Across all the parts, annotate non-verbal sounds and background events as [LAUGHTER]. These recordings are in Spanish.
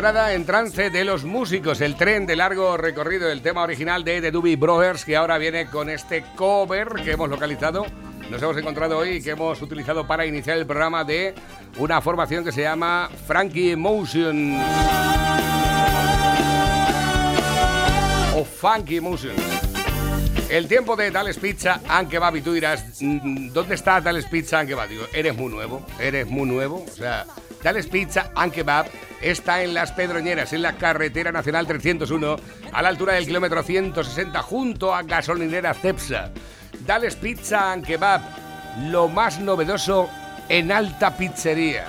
Entrada en trance de los músicos, el tren de largo recorrido, el tema original de The Doobie Brothers, que ahora viene con este cover que hemos localizado, nos hemos encontrado hoy y que hemos utilizado para iniciar el programa de una formación que se llama Frankie Emotion. O Funky Emotion. El tiempo de Tales Pizza and Kebab y tú dirás, mm, ¿dónde está Tales Pizza and Kebab? Digo, eres muy nuevo, eres muy nuevo, o sea, Tales Pizza and Kebab está en Las Pedroñeras, en la carretera nacional 301, a la altura del kilómetro 160, junto a gasolinera Cepsa. Tales Pizza and Kebab, lo más novedoso en alta pizzería.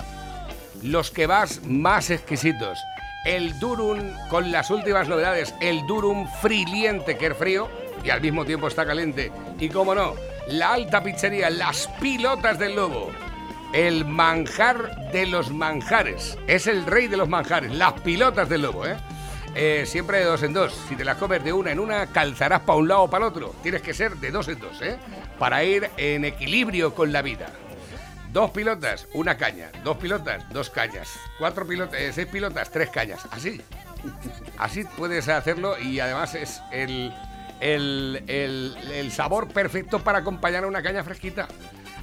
Los kebabs más exquisitos. El durum con las últimas novedades, el durum friliente que es frío y al mismo tiempo está caliente. Y como no, la alta pizzería, las pilotas del lobo el manjar de los manjares. Es el rey de los manjares, las pilotas del lobo, ¿eh? ¿eh? siempre de dos en dos. Si te las comes de una en una, calzarás para un lado o para el otro. Tienes que ser de dos en dos, ¿eh? Para ir en equilibrio con la vida. Dos pilotas, una caña. Dos pilotas, dos cañas. Cuatro pilotas, eh, seis pilotas, tres cañas. Así. Así puedes hacerlo y además es el, el, el sabor perfecto para acompañar a una caña fresquita.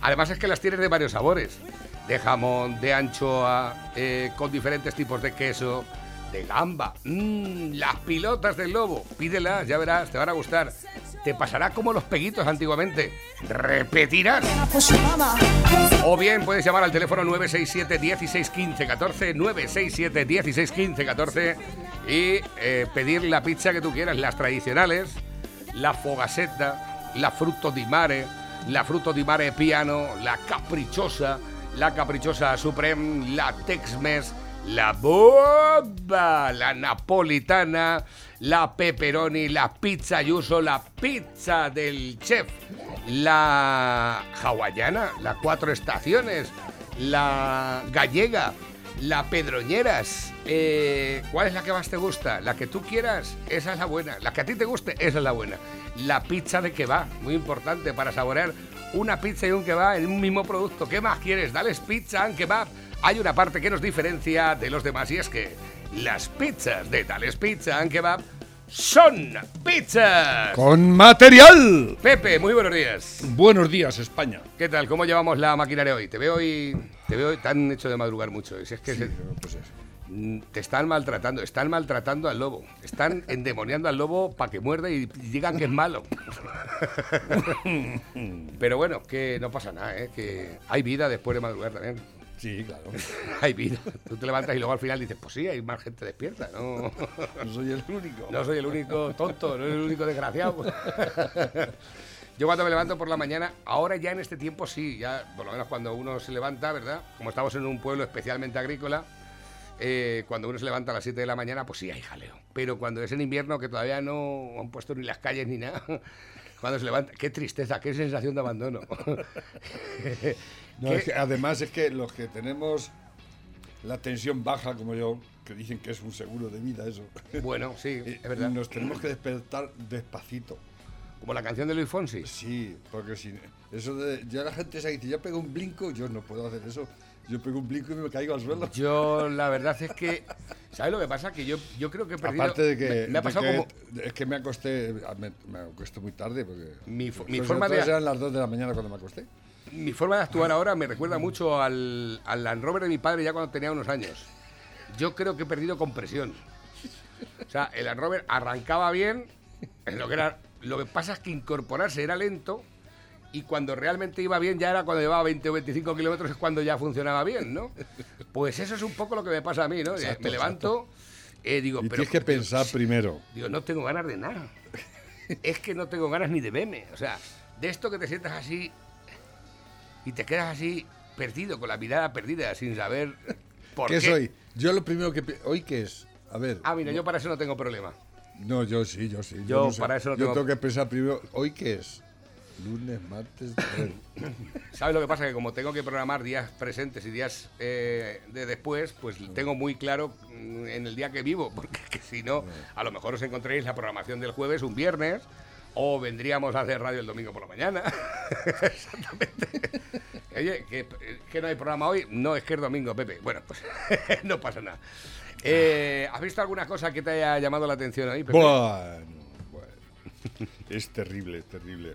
Además es que las tienes de varios sabores. De jamón, de anchoa, eh, con diferentes tipos de queso, de gamba. Mmm, las pilotas del lobo. Pídelas, ya verás, te van a gustar. Te pasará como los peguitos antiguamente. Repetirás. O bien puedes llamar al teléfono 967 1615 14 967 1615 14 y eh, pedir la pizza que tú quieras, las tradicionales, la fogaseta, la fruto di mare, la Fruto di Mare Piano, la Caprichosa, la Caprichosa Supreme, la Tex-Mex, la Boba, la Napolitana, la Pepperoni, la Pizza Yuso, la Pizza del Chef, la Hawaiana, la Cuatro Estaciones, la Gallega, la Pedroñeras. Eh, ¿Cuál es la que más te gusta? La que tú quieras, esa es la buena. La que a ti te guste, esa es la buena. La pizza de kebab, muy importante para saborear una pizza y un kebab en un mismo producto. ¿Qué más quieres? Dales pizza and kebab. Hay una parte que nos diferencia de los demás y es que las pizzas de Dales Pizza and Kebab son pizzas. Con material. Pepe, muy buenos días. Buenos días, España. ¿Qué tal? ¿Cómo llevamos la maquinaria hoy? Te veo hoy, te veo tan hecho de madrugar mucho. Si es que Sí, pues es. Mm, te están maltratando, están maltratando al lobo, están [LAUGHS] endemoniando al lobo para que muerda y digan que es malo. [LAUGHS] Pero bueno, que no pasa nada, ¿eh? que hay vida después de madrugar también. Sí, claro. [LAUGHS] Hay vida. Tú te levantas y luego al final dices, pues sí, hay más gente despierta, ¿no? [LAUGHS] No soy el único. No soy el único tonto, no soy el único desgraciado. [LAUGHS] Yo cuando me levanto por la mañana, ahora ya en este tiempo sí, ya por lo menos cuando uno se levanta, ¿verdad? Como estamos en un pueblo especialmente agrícola, eh, cuando uno se levanta a las 7 de la mañana, pues sí hay jaleo. Pero cuando es en invierno, que todavía no han puesto ni las calles ni nada, cuando se levanta, qué tristeza, qué sensación de abandono. No, es que además es que los que tenemos la tensión baja, como yo, que dicen que es un seguro de vida eso, Bueno, sí, [LAUGHS] es verdad. nos tenemos que despertar despacito. Como la canción de Luis Fonsi. Sí, porque si eso de ya la gente se dice, yo pego un blinco, yo no puedo hacer eso. Yo pego un blinco y me caigo al suelo. Yo, la verdad es que, ¿sabes lo que pasa? Que yo, yo creo que he perdido... Aparte de que, me, me ha pasado que- como... es que me acosté, me, me acosté muy tarde porque Mi mi forma de- eran las 2 de la mañana cuando me acosté. Mi forma de actuar ahora me recuerda mucho al, al Land Rover de mi padre ya cuando tenía unos años. Yo creo que he perdido compresión. O sea, el Land Rover arrancaba bien, en lo que era. Lo que pasa es que incorporarse era lento y cuando realmente iba bien ya era cuando llevaba 20 o 25 kilómetros es cuando ya funcionaba bien, ¿no? Pues eso es un poco lo que me pasa a mí, ¿no? Exacto, me levanto, eh, digo, Y pero tienes que pensar primero. Digo, no tengo ganas de nada. Es que no tengo ganas ni de verme. O sea, de esto que te sientas así y te quedas así perdido, con la mirada perdida, sin saber [LAUGHS] por qué. ¿Qué soy? Yo lo primero que... ¿Hoy qué es? A ver. Ah, mira, yo para eso no tengo problema. No, yo sí, yo sí. Yo no sé. para eso no Yo tengo- tengo que pensar primero, ¿hoy qué es? Lunes, martes... [COUGHS] ¿Sabes lo que pasa? Que como tengo que programar días presentes y días eh, de después, pues tengo muy claro mm, en el día que vivo, [LAUGHS] porque que si no, a lo mejor os encontréis la programación del jueves un viernes O vendríamos a hacer radio el domingo por la mañana. [LAUGHS] Exactamente. Oye, ¿que, que, no hay programa hoy. No, es que es domingo, Pepe. Bueno, pues [LAUGHS] no pasa nada. Eh, ¿Has visto alguna cosa que te haya llamado la atención ahí, Pepe? Bueno, bueno. Es terrible, es terrible.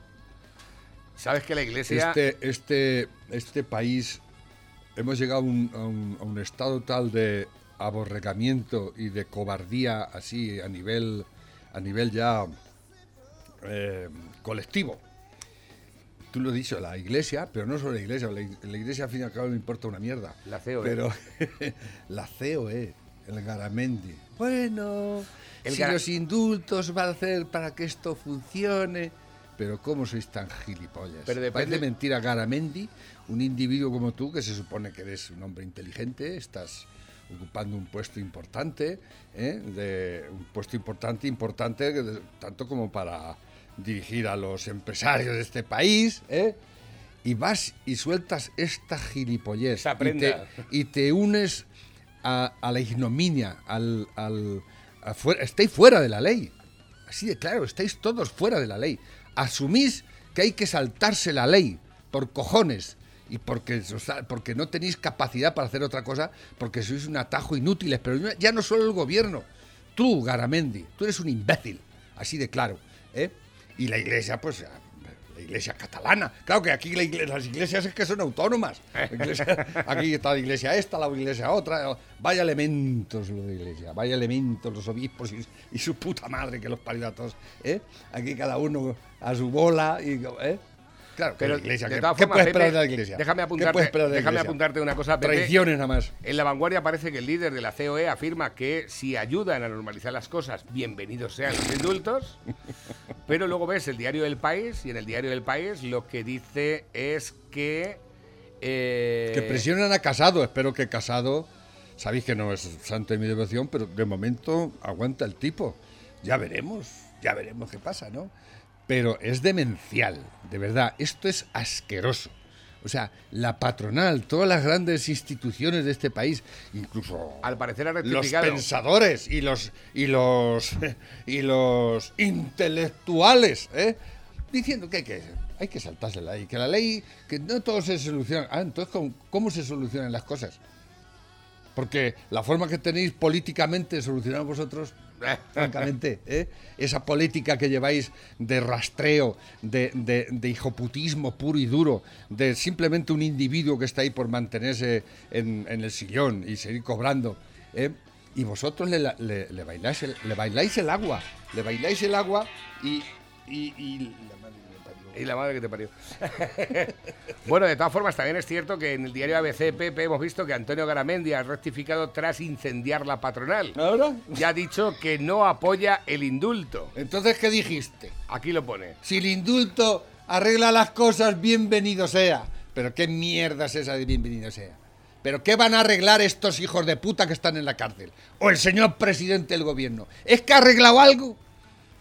¿Sabes que la iglesia... Este, este, este país, hemos llegado a un, a un- a un estado tal de aborregamiento y de cobardía así a nivel, a nivel ya eh, colectivo. Tú lo has dicho, la iglesia, pero no solo la iglesia, la, ig- la iglesia al fin y al cabo no importa una mierda. La COE. Pero [LAUGHS] la COE, el Garamendi. Bueno, El si los indultos van a hacer para que esto funcione. Pero ¿cómo sois tan gilipollas? Pero depende- Parece mentira Garamendi, un individuo como tú, que se supone que eres un hombre inteligente, estás ocupando un puesto importante, ¿eh? de, un puesto importante, importante, tanto como para dirigir a los empresarios de este país, ¿eh? y vas y sueltas esta gilipollez y te, prenda. y te unes a, a la ignominia, al, al a fuera- estáis fuera de la ley. Así de claro, estáis todos fuera de la ley. Asumís que hay que saltarse la ley por cojones y porque, porque no tenéis capacidad para hacer otra cosa, porque sois un atajo inútiles. Pero ya- ya no solo el gobierno, tú, Garamendi, tú eres un imbécil, así de claro. ¿eh? Y la iglesia, pues la iglesia catalana. Claro que aquí la igle- las iglesias es que son autónomas. Iglesia- [LAUGHS] aquí está la iglesia esta, la iglesia otra. Vaya elementos lo de iglesia, vaya elementos los obispos y, y su puta madre que los parió a todos. ¿eh? Aquí cada uno a su bola. Y, ¿eh? Claro, Pero la iglesia, de ¿qué, todas qué formas, puedes Pepe, esperar de la iglesia? Déjame ¿Qué apuntarte, de déjame iglesia? apuntarte una cosa, Pepe. Traiciones nada más. En la vanguardia parece que el líder de la COE afirma que si ayudan a normalizar las cosas, bienvenidos sean los indultos. [LAUGHS] Pero luego ves el diario del País y en el diario del País lo que dice es que. eh, Que presionan a Casado. Espero que Casado, sabéis que no es santo de mi devoción, pero de momento aguanta el tipo. Ya veremos, ya veremos qué pasa, ¿no? Pero es demencial, de verdad. Esto es asqueroso. O sea, la patronal, todas las grandes instituciones de este país, incluso Al parecer ha los pensadores y los y los y los intelectuales, ¿eh? diciendo que hay que hay que saltarse la ley, que la ley que no todo se soluciona. Ah, entonces ¿cómo, cómo se solucionan las cosas? Porque la forma que tenéis políticamente de solucionar vosotros, [LAUGHS] francamente, ¿eh? esa política que lleváis de rastreo, de, de, hijoputismo puro y duro, de simplemente un individuo que está ahí por mantenerse en, el sillón y seguir cobrando, ¿eh? y vosotros le, bailáis el, le bailáis el agua, le bailáis el agua y Y la madre que te parió. [LAUGHS] bueno, de todas formas, también es cierto que en el diario ABC, Pepe, hemos visto que Antonio Garamendi ha rectificado tras incendiar la patronal. ¿Ahora? Ya ha dicho que no apoya el indulto. Entonces, ¿qué dijiste? Aquí lo pone. Si el indulto arregla las cosas, bienvenido sea. Pero qué mierda es esa de bienvenido sea. Pero qué van a arreglar estos hijos de puta que están en la cárcel. O el señor presidente del gobierno. ¿Es que ha arreglado algo?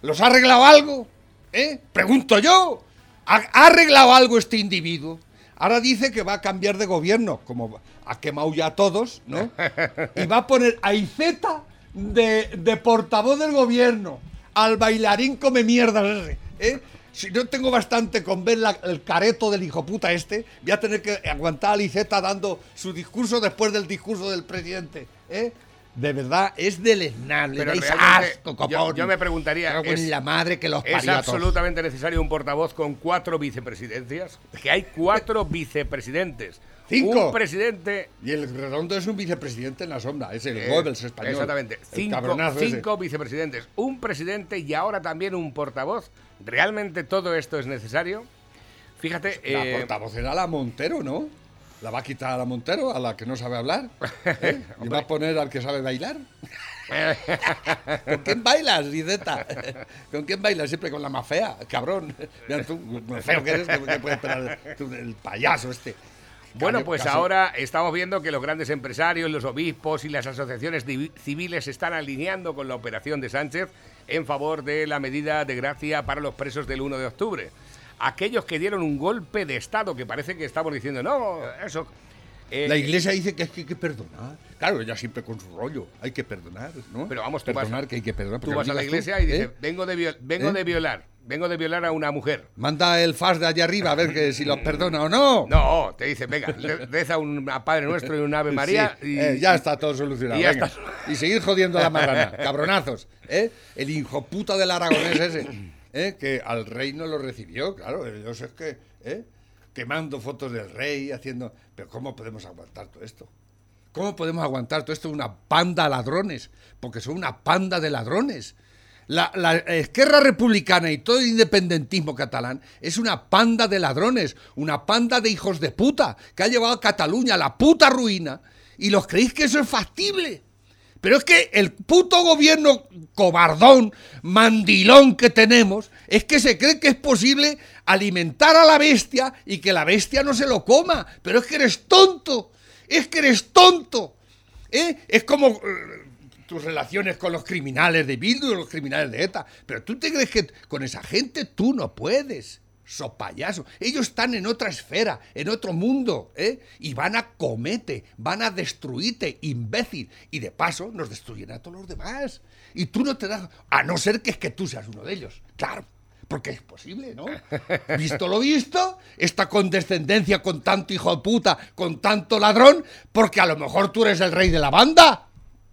¿Los ha arreglado algo? ¿Eh? Pregunto yo. ¿Ha, arreglado algo este individuo? Ahora dice que va a cambiar de gobierno, como ha quemado ya a todos, ¿no? [LAUGHS] Y va a poner a Iceta de, de portavoz del gobierno, al bailarín come mierdas ese, ¿eh? Si no tengo bastante con ver la- el careto del hijo puta este, voy a tener que aguantar a Liceta dando su discurso después del discurso del presidente, ¿eh? De verdad, es deleznable, Pero asco, yo- copón. yo me preguntaría, es- la madre que los ¿Es absolutamente necesario un portavoz con cuatro vicepresidencias? Que hay cuatro [LAUGHS] vicepresidentes. Cinco. Un presidente. Y el redondo es un vicepresidente en la sombra, es el eh, Goebbels español. Exactamente. Cinco, cinco vicepresidentes. Un presidente y ahora también un portavoz. ¿Realmente todo esto es necesario? Fíjate. La eh, portavoz era la Montero, ¿no? ¿La va a quitar a la Montero, a la que no sabe hablar? [LAUGHS] ¿Eh? ¿Y va a poner al que sabe bailar? [LAUGHS] ¿Con quién bailas, Rizeta? ¿Con quién bailas? Siempre con la más fea, cabrón. Mira tú, lo feo que eres, ¿qué qué puede esperar el payaso este? Bueno, pues casi- ahora estamos viendo que los grandes empresarios, los obispos y las asociaciones civiles se están alineando con la operación de Sánchez en favor de la medida de gracia para los presos del 1 de octubre. Aquellos que dieron un golpe de Estado, que parece que estamos diciendo, no, eso, Eh, la iglesia dice que es que hay que perdonar. Claro, ella siempre con su rollo. Hay que perdonar, ¿no? Pero vamos, tú vas- perdonar que hay que perdonar. Tú vas a la tú, iglesia y dices, ¿eh? vengo, de, viol- vengo ¿Eh? de violar, vengo de violar a una mujer. Manda el faz de allá arriba a ver que si los perdona o no. No, te dice, venga, re- reza un a Padre Nuestro y un Ave [LAUGHS] María Sí, y eh, ya está todo solucionado. y ya venga. está. Y seguir jodiendo a la marrana, [LAUGHS] cabronazos. ¿eh? El hijo puta del aragonés ese, ¿eh? que al rey no lo recibió, claro. Ellos es que, ¿eh? quemando fotos del rey, haciendo. Pero ¿cómo podemos aguantar todo esto? ¿Cómo podemos aguantar todo esto? Una panda de ladrones, porque son una panda de ladrones. La, la Esquerra Republicana y todo el independentismo catalán es una panda de ladrones, una panda de hijos de puta que ha llevado a Cataluña a la puta ruina y los creéis que eso es factible. Pero es que el puto gobierno cobardón, mandilón que tenemos, es que se cree que es posible alimentar a la bestia y que la bestia no se lo coma. Pero es que eres tonto, es que eres tonto. ¿eh? Es como eh, tus relaciones con los criminales de Bildu y los criminales de ETA. Pero tú te crees que con esa gente tú no puedes. So payaso. Ellos están en otra esfera, en otro mundo, ¿eh? Y van a comete, van a destruirte, imbécil. Y de paso nos destruyen a todos los demás. Y tú no te das. A no ser que es que tú seas uno de ellos. Claro. Porque es posible, ¿no? [LAUGHS] Visto lo visto, esta condescendencia con tanto hijo de puta, con tanto ladrón, porque a lo mejor tú eres el rey de la banda.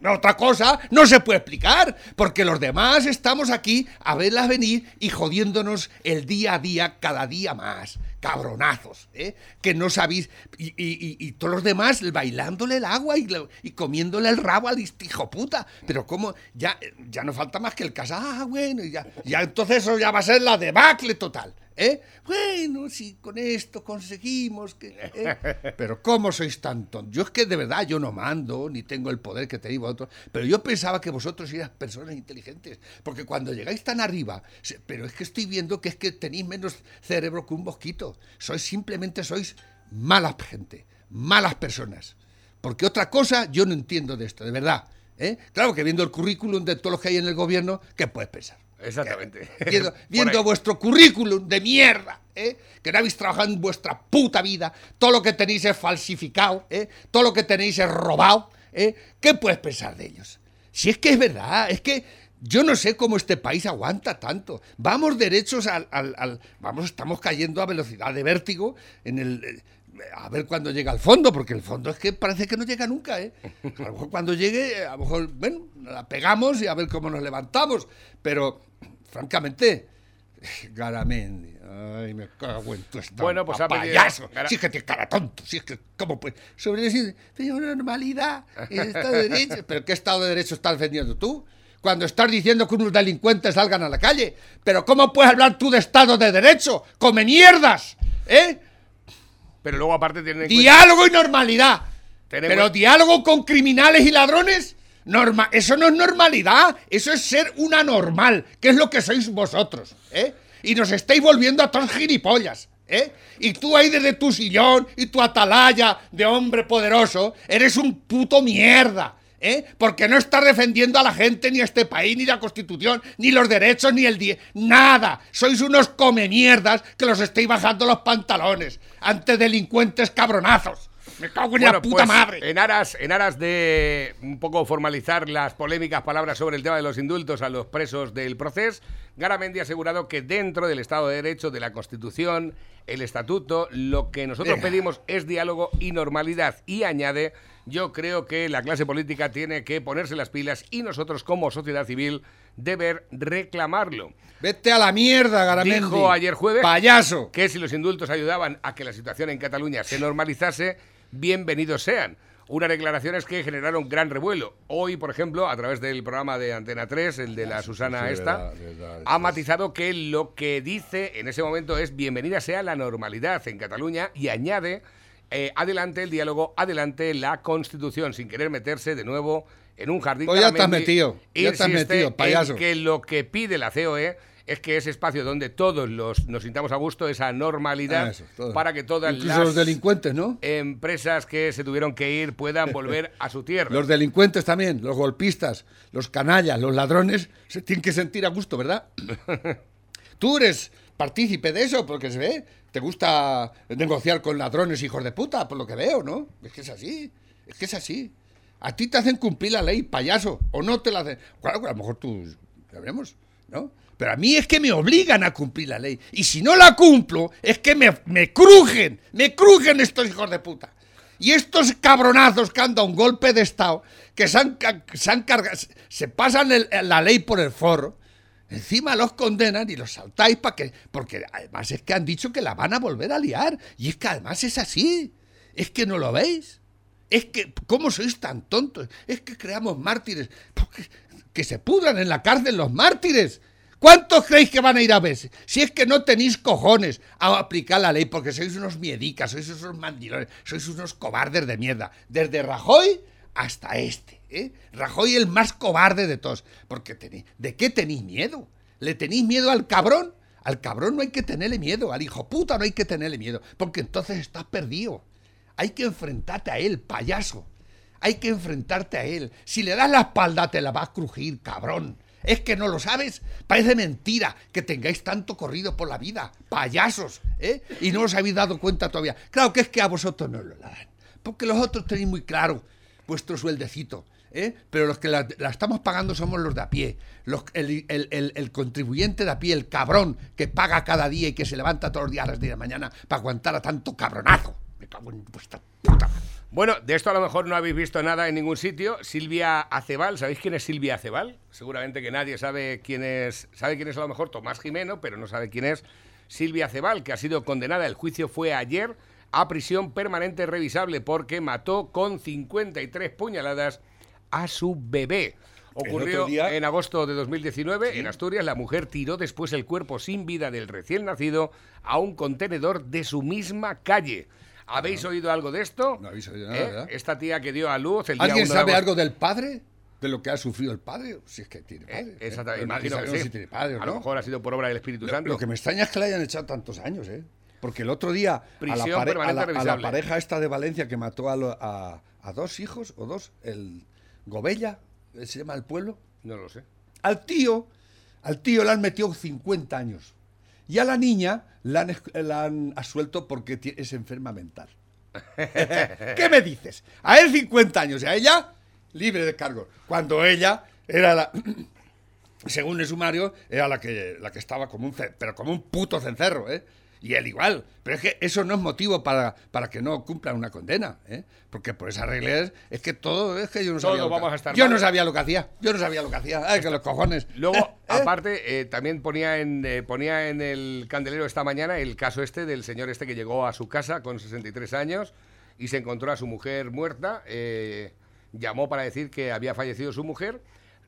Otra cosa no se puede explicar, porque los demás estamos aquí a verlas venir y jodiéndonos el día a día, cada día más. Cabronazos, ¿eh? Que no sabéis. Y, y- y- todos los demás bailándole el agua y, comiéndole el rabo al hijo puta. Pero como ya, ya no falta más que el casa. Ah, bueno, y ya, ya entonces eso ya va a ser la debacle total. ¿Eh? Bueno, si con esto conseguimos que... ¿eh? Pero ¿cómo sois tan tontos? Yo es que de verdad yo no mando, ni tengo el poder que tenéis vosotros, pero yo pensaba que vosotros erais personas inteligentes, porque cuando llegáis tan arriba, pero es que estoy viendo que es que tenéis menos cerebro que un mosquito, sois simplemente sois mala gente, malas personas. Porque otra cosa yo no entiendo de esto, de verdad. ¿eh? Claro que viendo el currículum de todos los que hay en el gobierno, ¿qué puedes pensar? Exactamente. [LAUGHS] Viendo, [LAUGHS] vuestro currículum de mierda, ¿eh? que no habéis trabajado en vuestra puta vida, todo lo que tenéis es falsificado, ¿eh? todo lo que tenéis es robado, ¿eh? ¿qué puedes pensar de ellos? Si es que es verdad, es que yo no sé cómo este país aguanta tanto. Vamos derechos al, al- al- vamos, estamos cayendo a velocidad de vértigo en el eh, a ver cuándo llega al fondo, porque el fondo es que parece que no llega nunca, ¿eh? A lo mejor cuando llegue, a lo mejor, bueno, la pegamos y a ver cómo nos levantamos. Pero, francamente, [LAUGHS] Garamendi, ay, me cago en tu estampa, Bueno, pues pedido- payaso. Gara- Si es que te cara tonto, si es que, ¿cómo pues? Sobre decir, pero normalidad, el Estado de Derecho. ¿Pero qué Estado de Derecho estás defendiendo tú? Cuando estás diciendo que unos delincuentes salgan a la calle. ¿Pero cómo puedes hablar tú de Estado de Derecho? ¡Come mierdas! ¿Eh? Pero luego aparte tienen cuenta- Diálogo y normalidad. Pero diálogo con criminales y ladrones, norma eso no es normalidad. Eso es ser una normal, que es lo que sois vosotros. ¿eh? Y nos estáis volviendo a todos gilipollas. ¿eh? Y tú ahí desde tu sillón y tu atalaya de hombre poderoso, eres un puto mierda. ¿Eh? Porque no estás defendiendo a la gente, ni a este país, ni la constitución, ni los derechos, ni el día. Nada. Sois unos come mierdas que los estáis bajando los pantalones ante delincuentes cabronazos. Me cago en la puta pues, madre. En aras, en aras de un poco formalizar las polémicas palabras sobre el tema de los indultos a los presos del proceso, Garamendi ha asegurado que dentro del Estado de Derecho, de la Constitución, el Estatuto, lo que nosotros Venga. pedimos es diálogo y normalidad. Y añade, yo creo que la clase política tiene que ponerse las pilas y nosotros como sociedad civil deber reclamarlo. Vete a la mierda, Garamendi. Dijo ayer jueves Payaso. que si los indultos ayudaban a que la situación en Cataluña se normalizase, bienvenidos sean. Unas declaraciones que generaron gran revuelo. Hoy, por ejemplo, a través del programa de Antena 3, el de la Susana sí, esta, verdad, verdad, ha matizado que lo que dice en ese momento es bienvenida sea la normalidad en Cataluña y añade eh, adelante el diálogo, adelante la Constitución, sin querer meterse de nuevo en un jardín. Pues ya estás metido, ya estás metido, en payaso. que lo que pide la COE es que ese espacio donde todos los, nos sintamos a gusto, esa normalidad, Ah, eso, para que todas Incluso las los delincuentes, ¿no? empresas que se tuvieron que ir puedan volver a su tierra. Los delincuentes también, los golpistas, los canallas, los ladrones, se tienen que sentir a gusto, ¿verdad? [LAUGHS] Tú eres, partícipe de eso, porque se ve. Te gusta negociar con ladrones, hijos de puta, por lo que veo, ¿no? Es que es así. Es que es así. A ti te hacen cumplir la ley, payaso, o no te la hacen. Claro, a lo mejor tú, ya veremos, ¿no? Pero a mí es que me obligan a cumplir la ley. Y si no la cumplo, es que me, me crujen, me crujen estos hijos de puta. Y estos cabronazos que han dado un golpe de Estado, que se han, se han cargado, se pasan la ley por el forro, encima los condenan y los saltáis para que. Porque además es que han dicho que la van a volver a liar. Y es que además es así. Es que no lo veis. Es que, ¿cómo sois tan tontos? Es que creamos mártires. que se pudran en la cárcel los mártires. ¿Cuántos creéis que van a ir a ver? Si es que no tenéis cojones a aplicar la ley porque sois unos miedicas, sois unos mandilones, sois unos cobardes de mierda. Desde Rajoy hasta este. ¿eh? Rajoy el más cobarde de todos. Porque tenéis, ¿de qué tenéis miedo? ¿Le tenéis miedo al cabrón? Al cabrón no hay que tenerle miedo, al hijo puta no hay que tenerle miedo, porque entonces estás perdido. Hay que enfrentarte a él, payaso. Hay que enfrentarte a él. Si le das la espalda, te la vas a crujir, cabrón. ¿Es que no lo sabes? Parece mentira que tengáis tanto corrido por la vida. Payasos, ¿eh? Y no os habéis dado cuenta todavía. Claro que es que a vosotros no lo dan. Porque los otros tenéis muy claro vuestro sueldecito. ¿eh? Pero los que la, estamos pagando somos los de a pie. Los, el, el, contribuyente de a pie, el cabrón que paga cada día y que se levanta todos los días a las 10 de la mañana para aguantar a tanto cabronazo. Me cago en vuestra puta. Bueno, de esto a lo mejor no habéis visto nada en ningún sitio. Silvia Acebal, ¿sabéis quién es Silvia Acebal? Seguramente que nadie sabe quién es, sabe quién es a lo mejor Tomás Jimeno, pero no sabe quién es Silvia Acebal, que ha sido condenada. El juicio fue ayer a prisión permanente revisable porque mató con 53 puñaladas a su bebé. Ocurrió en agosto de 2019 en Asturias. La mujer tiró después el cuerpo sin vida del recién nacido a un contenedor de su misma calle. ¿Habéis oído algo de esto? No habéis oído nada, ¿Eh? ¿verdad? Esta tía que dio a luz el día ¿Alguien sabe algo del padre? ¿De lo que ha sufrido el padre? Si es que tiene eh, padre. Eh, exactamente. Imagino que sí. tiene padre, A lo mejor ha sido por obra del Espíritu Santo. Lo que me extraña es que le hayan echado tantos años, ¿eh? Porque el otro día, a la, pareja esta de Valencia que mató a, a, dos hijos, o dos, el Gobella, ¿se llama el pueblo? No lo sé. Al tío, al tío le han metido 50 años. Y a la niña la han, la han asuelto porque es enferma mental. [LAUGHS] ¿Qué me dices? A él 50 años y a ella libre de cargo. Cuando ella era la... [CLEARS THROAT] Según el sumario, era la que, la que estaba como un, pero como un puto cencerro, ¿eh? Y él igual. Pero es que eso no es motivo para, para que no cumplan una condena. ¿eh? Porque por esa regla es, que todo. Es que yo no sabía. lo que, yo no sabía lo que hacía. Yo no sabía lo que hacía. Ay, que los cojones. Luego, [LAUGHS] ¿Eh? aparte, eh, también ponía en, eh, ponía en el candelero esta mañana el caso este del señor este que llegó a su casa con 63 años y se encontró a su mujer muerta. llamó para decir que había fallecido su mujer.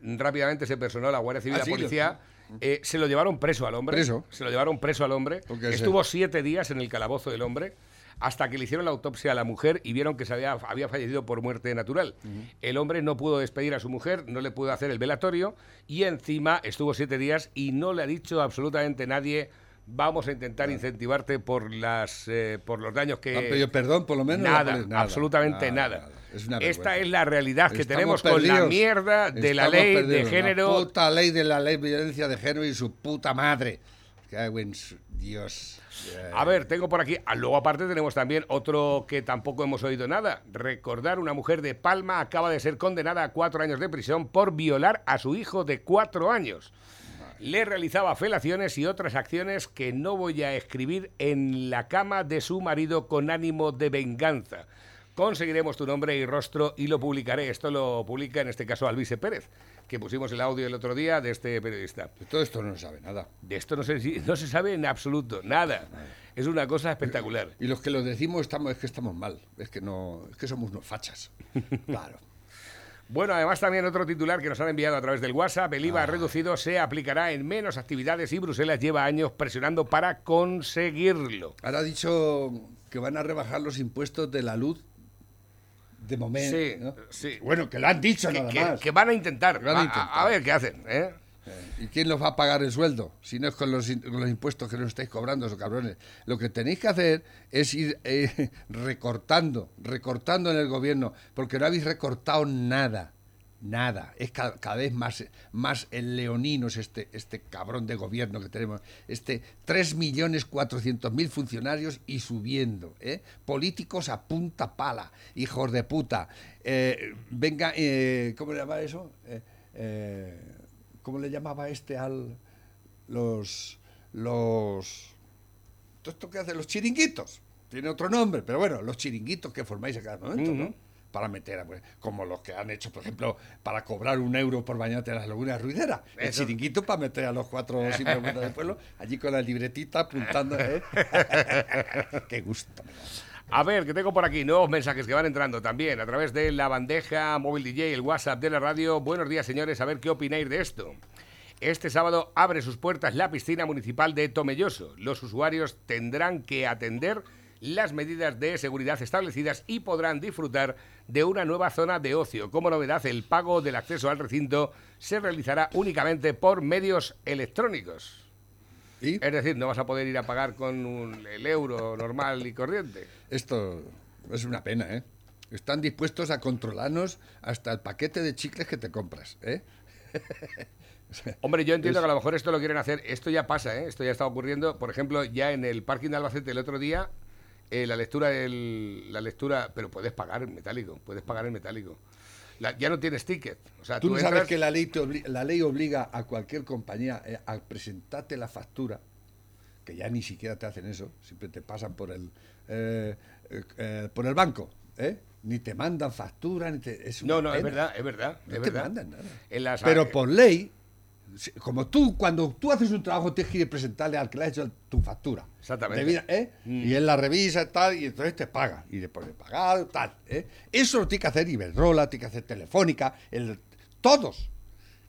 Rápidamente se personó la Guardia Civil y la ah, policía. Eh, se lo llevaron preso al hombre. Se lo llevaron preso al hombre. Estuvo siete días en el calabozo del hombre hasta que le hicieron la autopsia a la mujer y vieron que se había, había fallecido por muerte natural. El hombre no pudo despedir a su mujer, no le pudo hacer el velatorio y encima estuvo siete días y no le ha dicho absolutamente nadie vamos a intentar incentivarte por las eh, por los daños que perdón por lo menos nada, absolutamente nada, esta es la realidad que tenemos con la mierda de la ley de género la puta ley de la ley de violencia de género y su puta madre. Dios. A ver, tengo por aquí. Ah, luego, aparte, tenemos también otro que tampoco hemos oído nada. Recordar: una mujer de Palma acaba de ser condenada a cuatro años de prisión por violar a su hijo de cuatro años le realizaba felaciones y otras acciones que no voy a escribir en la cama de su marido con ánimo de venganza. Conseguiremos tu nombre y rostro y lo publicaré. Esto lo publica en este caso Alvise Pérez, que pusimos el audio el otro día de este periodista. De todo esto no se sabe nada. De esto no se, no se sabe en absoluto, nada. Es una cosa espectacular. Y los que lo decimos estamos, es que estamos mal, es que, no, es que somos unos fachas. [LAUGHS] claro. Bueno, además también otro titular que nos han enviado a través del WhatsApp, el IVA ah. reducido se aplicará en menos actividades y Bruselas lleva años presionando para conseguirlo. Ahora ha dicho que van a rebajar los impuestos de la luz de momento. Sí, sí. Bueno, que lo han dicho nada más. Que van a intentar. a, ver qué hacen. ¿eh? ¿Y quién los va a pagar el sueldo? Si no es con los, impuestos que nos estáis cobrando, esos cabrones. Lo que tenéis que hacer es ir eh, [LAUGHS] recortando, recortando en el gobierno, porque no habéis recortado nada. Nada. Es ca- cada, vez más, más el leonino es este, este cabrón de gobierno que tenemos. Este 3.400.000 funcionarios y subiendo. ¿eh? Políticos a punta pala. Hijos de puta. Eh, venga, eh, ¿cómo le llama eso? Eh, eh, ¿Cómo le llamaba este al... los... los... todo esto que hacen los chiringuitos? Tiene otro nombre, pero bueno, los chiringuitos que formáis a cada momento, ¿no? Para meter, a- pues, como los que han hecho, por ejemplo, para cobrar un euro por bañarte en las lagunas ruideras. El Eso. chiringuito para meter a los cuatro sinvergüenzas del pueblo, allí con la libretita apuntando. ¿eh? [LAUGHS] [LAUGHS] Qué gusto. A ver, que tengo por aquí nuevos mensajes que van entrando también a través de la bandeja móvil DJ, el WhatsApp de la radio. Buenos días, señores, a ver qué opináis de esto. Este sábado abre sus puertas la piscina municipal de Tomelloso. Los usuarios tendrán que atender las medidas de seguridad establecidas y podrán disfrutar de una nueva zona de ocio. Como novedad, el pago del acceso al recinto se realizará únicamente por medios electrónicos. Y Es decir, no vas a poder ir a pagar con un- el euro normal y corriente. esto es una pena, ¿eh? Están dispuestos a controlarnos hasta el paquete de chicles que te compras, ¿eh? [LAUGHS] Hombre, yo entiendo que a lo mejor esto lo quieren hacer. Esto ya pasa, ¿eh? Esto ya está ocurriendo. Por ejemplo, ya en el parking de Albacete el otro día, eh, la lectura del, la lectura, pero puedes pagar en metálico, puedes pagar en metálico. La- ya no tienes ticket. O sea, Tú tú, no sabes entras- que la ley, te obli- la ley obliga a cualquier compañía eh, a presentarte la factura, que ya ni siquiera te hacen eso, siempre te pasan por el eh, eh, eh, por el banco, ¿eh? Ni te mandan factura, ni te... es No, no, es verdad, es verdad. No es te verdad. mandan nada. En las- Pero por ley, como tú, cuando tú haces un trabajo, tienes que ir a presentarle al que le ha hecho tu factura. Exactamente. Debida- ¿eh? Mm. Y él la revisa y tal, y entonces te paga. Y después de pagar, tal. ¿eh? Eso lo tiene que hacer Iberdrola, tiene que hacer Telefónica, el, todos.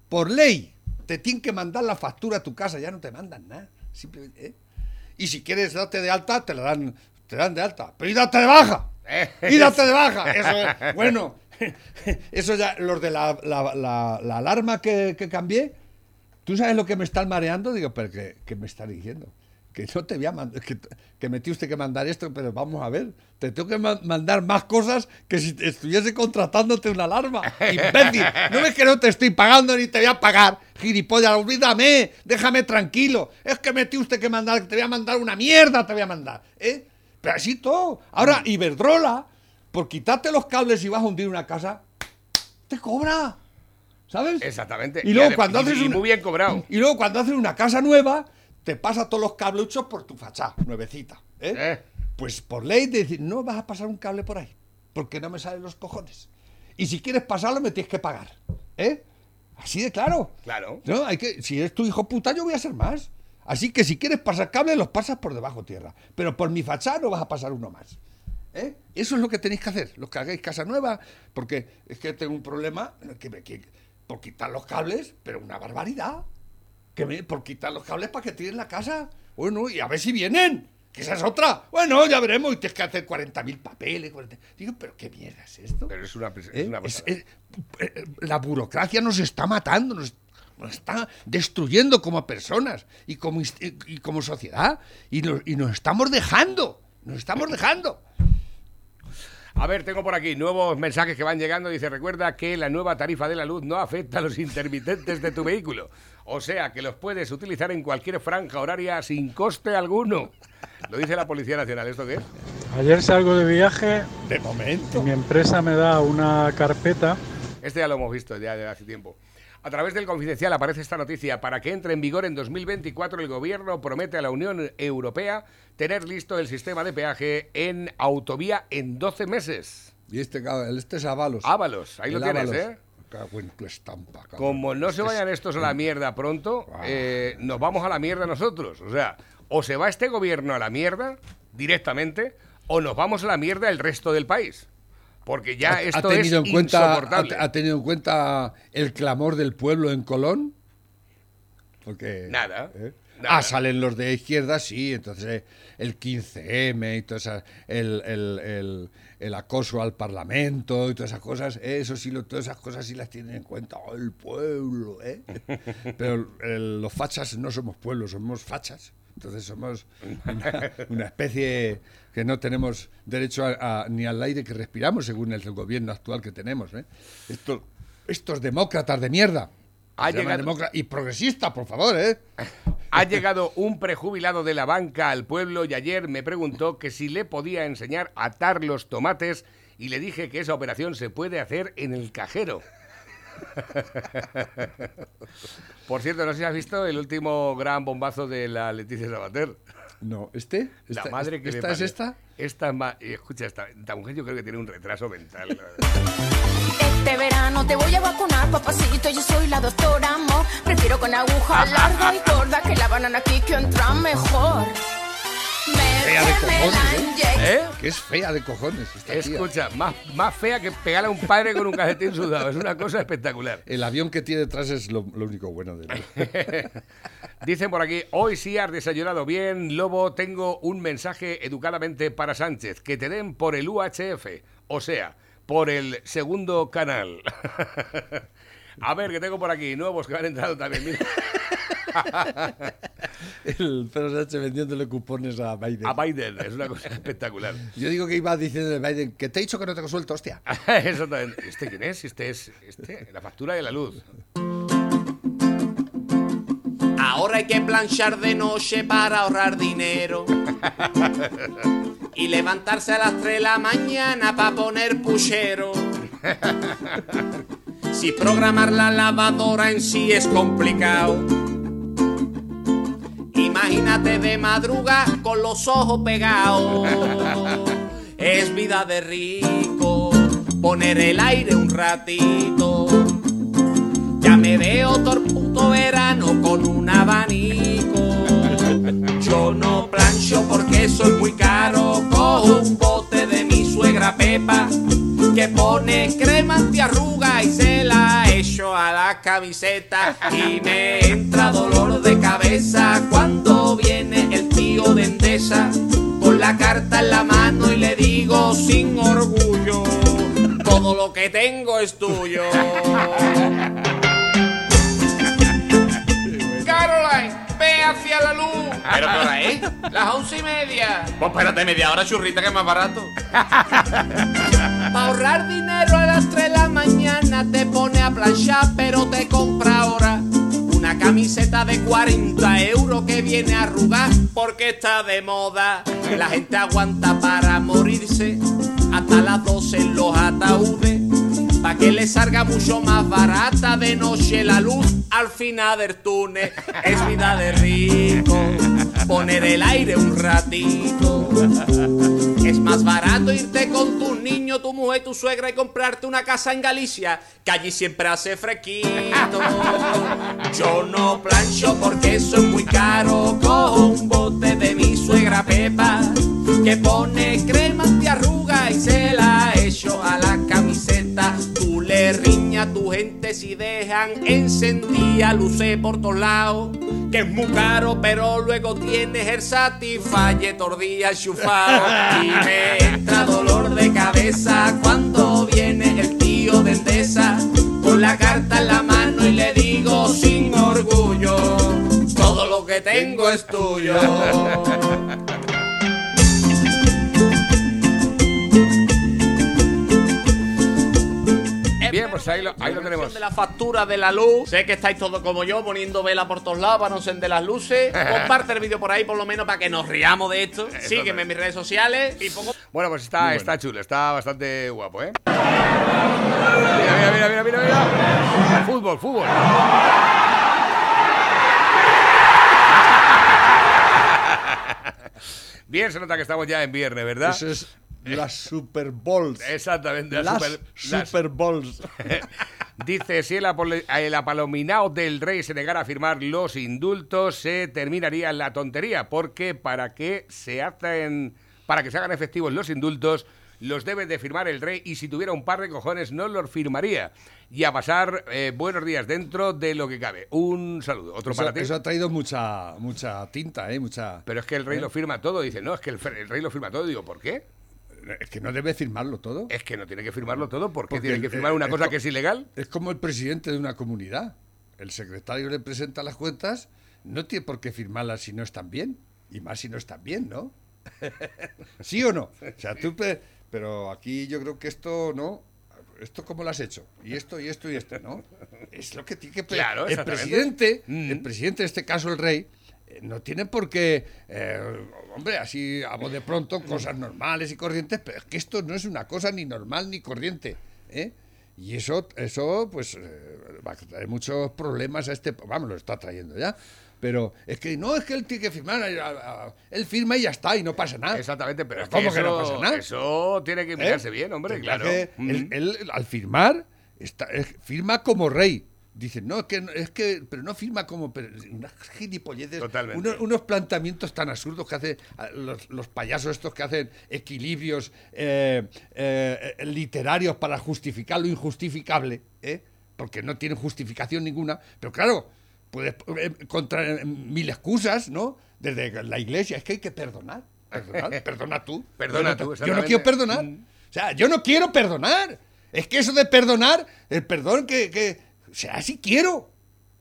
Por ley, te tienen que mandar la factura a tu casa, ya no te mandan nada. Simplemente, ¿eh? Y si quieres darte de alta, te la dan, te dan de alta. Pero y date de baja. [LAUGHS] Y date de baja. Eso es- bueno, [LAUGHS] eso ya, los de la, la- la- la alarma que, que cambié, ¿tú sabes lo que me están mareando? Digo, pero que, que me está diciendo. Que no te voy a mandar, que, que me usted que mandar esto, pero vamos a ver, te tengo que ma- mandar más cosas que si te estuviese contratándote una alarma. [LAUGHS] Imbécil, no ves que no te estoy pagando ni te voy a pagar, gilipollas, olvídame, déjame tranquilo. Es que me usted que mandar, te voy a mandar una mierda, te voy a mandar, ¿eh? Pero así todo. Ahora, Iberdrola, por quitarte los cables y vas a hundir una casa, te cobra. ¿Sabes? Exactamente. Y luego cuando y- haces y una- muy bien cobrado. Y luego cuando haces una casa nueva, te pasa todos los cabluchos por tu fachada, nuevecita. ¿eh? Eh. Pues por ley de decir, no vas a pasar un cable por ahí, porque no me salen los cojones. Y si quieres pasarlo, me tienes que pagar. ¿Eh? Así de claro. Claro. No, hay que, si eres tu hijo puta, yo voy a ser más. Así que si quieres pasar cable, los pasas por debajo tierra. Pero por mi fachada no vas a pasar uno más. ¿Eh? Eso es lo que tenéis que hacer, los que hagáis casa nueva, porque es que tengo un problema que- por quitar los cables, pero una barbaridad. Que me- por quitar los cables para que tiren la casa. Bueno, y a ver si vienen. Que esa es otra. Bueno, ya veremos. Y tienes que hacer 40.000 papeles. 40. Digo, pero ¿qué mierda es esto? Pero es una, es ¿Eh? una Es- pasada. es- eh, la burocracia nos está matando, nos, nos está destruyendo como personas y como, y como sociedad. Y nos, y nos estamos dejando. Nos estamos dejando. A ver, tengo por aquí nuevos mensajes que van llegando. Dice, recuerda que la nueva tarifa de la luz no afecta a los intermitentes de tu vehículo. O sea, que los puedes utilizar en cualquier franja horaria sin coste alguno. Lo dice la Policía Nacional. ¿Esto qué es? Ayer salgo de viaje De y momento. mi empresa me da una carpeta Este ya lo hemos visto ya de hace tiempo. A través del confidencial aparece esta noticia. Para que entre en vigor en 2024, el gobierno promete a la Unión Europea tener listo el sistema de peaje en autovía en 12 meses. Y este, este es Ábalos. Ábalos, ahí lo tienes. ¿eh? En tu estampa. Como no se vayan estos a la mierda pronto, eh, nos vamos a la mierda nosotros. O sea, o se va este gobierno a la mierda directamente, o nos vamos a la mierda el resto del país. Porque ya ¿Ha- esto ha tenido es en cuenta, insoportable. ha, ha tenido en cuenta el clamor del pueblo en Colón? Porque. Nada, ¿eh? nada. Ah, salen los de izquierda, sí, entonces eh, el 15M y todo esa, el, el- el- el acoso al Parlamento y todas esas cosas, eh, eso sí, lo- todas esas cosas sí las tienen en cuenta oh, el pueblo, ¿eh? [LAUGHS] Pero el- los fachas no somos pueblos, somos fachas. Entonces somos una, una especie que no tenemos derecho a- a- ni al aire que respiramos según el gobierno actual que tenemos. ¿eh? Esto, estos demócratas de mierda. Ha llegado- Y progresista, por favor, ¿eh? Ha llegado un prejubilado de la banca al pueblo y ayer me preguntó que si le podía enseñar a atar los tomates y le dije que esa operación se puede hacer en el cajero. [LAUGHS] Por cierto, no sé si has visto el último gran bombazo de la Leticia Sabater. No, ¿este? La Esta- madre que me ¿Esta es esta? Esta es ma- y Escucha, esta, esta mujer yo creo que tiene un retraso mental. la. Este verano te voy a vacunar, papacito. Yo soy la doctora Mo. Prefiero con aguja [LAUGHS] larga y gorda que la banana aquí que entra mejor. Fea de cojones, ¿eh? ¿Eh? Que es fea de cojones esta tía. Escucha, más, más fea que pegarle a un padre con un calcetín sudado. Es una cosa espectacular. El avión que tiene detrás es lo, lo único bueno de él. [LAUGHS] Dicen por aquí, hoy sí has desayunado bien, Lobo, tengo un mensaje educadamente para Sánchez, que te den por el UHF, o sea, por el segundo canal. [LAUGHS] A ver, que tengo por aquí nuevos que han entrado también. Mira, [LAUGHS] El Pedro Sánchez vendiéndole cupones a Biden. a Biden, es una cosa espectacular. Yo digo que iba diciendo a Biden que te he dicho que no tengo suelto, hostia. [LAUGHS] Exactamente. ¿Este quién es? Este es este, la factura de la luz. Ahora hay que planchar de noche para ahorrar dinero. Y levantarse a las 3 de la mañana para poner puchero. Si programar la lavadora en sí es complicado. Imagínate de madruga con los ojos pegados. Es vida de rico poner el aire un ratito. Ya me veo todo el puto verano con un abanico. Yo no plancho porque soy muy caro. Cojo un bote de mi suegra Pepa que pone crema antiarruga y se la echo a la camiseta. Y me entra dolor de cabeza cuando viene el tío de Endesa con la carta en la mano y le digo sin orgullo: Todo lo que tengo es tuyo. Hacia la luz. ¿Pero qué hora es? Las once y media. Pues espérate media hora, churrita, que es más barato. Para ahorrar dinero a las 3 de la mañana te pone a planchar, pero te compra ahora una camiseta de 40 euros que viene a arrugar porque está de moda. La gente aguanta para morirse hasta las 12 en los ataúdes. Pa' que le salga mucho más barata de noche la luz al final del túnel. Es vida de rico poner el aire un ratito. Es más barato irte con tu niño, tu mujer, tu suegra y comprarte una casa en Galicia, que allí siempre hace fresquito. Yo no plancho porque eso es muy caro. Cojo un bote de mi suegra Pepa, que pone crema antiarruga y se la echo a la camiseta. Si dejan encendida luces por todos lados. Que es muy caro, pero luego tienes el Satisfyer tordilla enchufado. [LAUGHS] Y me entra dolor de cabeza cuando viene el tío de Endesa con la carta en la mano y le digo sin orgullo: Todo lo que tengo es tuyo. [LAUGHS] pues ahí lo, ahí lo tenemos. de la factura de la luz. Sé que estáis todos como yo, poniendo vela por todos lados para no encender las luces. [LAUGHS] Comparte el vídeo por ahí, por lo menos, para que nos riamos de esto. Sígueme en mis redes sociales y poco. Bueno, pues está, está chulo, está bastante guapo, ¿eh? Mira, mira, mira, mira, mira, mira. Fútbol, fútbol. [LAUGHS] Bien, se nota que estamos ya en viernes, ¿verdad? Eso es [LAUGHS] las Super Bowls. Exactamente, la Las super- las- Super Bowls. [LAUGHS] Dice, si el, el apalominao del rey se negara a firmar los indultos, se terminaría la tontería, porque para que se hacen, para que se hagan efectivos los indultos, los debe de firmar el rey y si tuviera un par de cojones no los firmaría. Y a pasar eh, buenos días dentro de lo que cabe. Un saludo. Otro Eso, para ti. eso ha traído mucha, mucha tinta, ¿eh? Mucha... Pero es que el rey lo firma todo. Dice, no, es que el rey lo firma todo. Digo, ¿por qué? Es que no debe firmarlo todo. Es que no tiene que firmarlo todo. ¿Por qué Porque tiene que firmar una es cosa co- que es ilegal? Es como el presidente de una comunidad. El secretario le presenta las cuentas, no tiene por qué firmarlas si no están bien. Y más si no están bien, ¿no? [LAUGHS] ¿Sí o no? O sea, tú... pe- Pero aquí yo creo que esto no... ¿esto cómo lo has hecho? Y esto, y esto, y esto, ¿no? Es lo que tiene que... Claro, el presidente, Mm. el presidente, en este caso el rey, eh, no tiene por qué, eh, hombre, así a voz de pronto, cosas normales y corrientes, pero es que esto no es una cosa ni normal ni corriente, ¿eh? Y eso, eso pues, eh, va a traer muchos problemas a este... Vamos, lo está trayendo ya. Pero es que no, es que él tiene que firmar, eh, él firma y ya está, y no pasa nada. Exactamente, pero es que ¿Cómo eso, que no pasa nada? eso tiene que ¿Eh? mirarse bien, hombre, claro. que- Mm. él, él, al firmar, está, es- firma como rey. Dicen, no, es que, es que, pero no firma como, pero, unas gilipolleces, Totalmente. unos, unos planteamientos tan absurdos que hacen ah, los, los payasos estos que hacen equilibrios eh, eh, literarios para justificar lo injustificable, ¿eh? porque no tienen justificación ninguna, pero claro, puedes eh, contra mil excusas, ¿no? Desde la iglesia, es que hay que perdonar. Perdonar, [LAUGHS] perdona tú. Perdona tú, Yo no quiero perdonar. Mm. O sea, yo no quiero perdonar. Es que eso de perdonar, el perdón que, que o sea, sí quiero.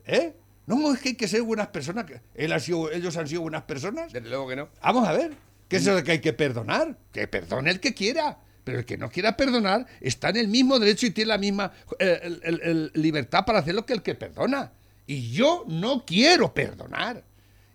¿Eh? No, es que hay que ser buenas personas. que él ha sido, ellos han sido buenas personas. Desde luego que no. Vamos a ver. ¿Qué es eso de que hay que perdonar? Que perdone el que quiera. Pero el que no quiera perdonar está en el mismo derecho y tiene la misma eh, el- el- el libertad para hacer lo que el que perdona. Y yo no quiero perdonar.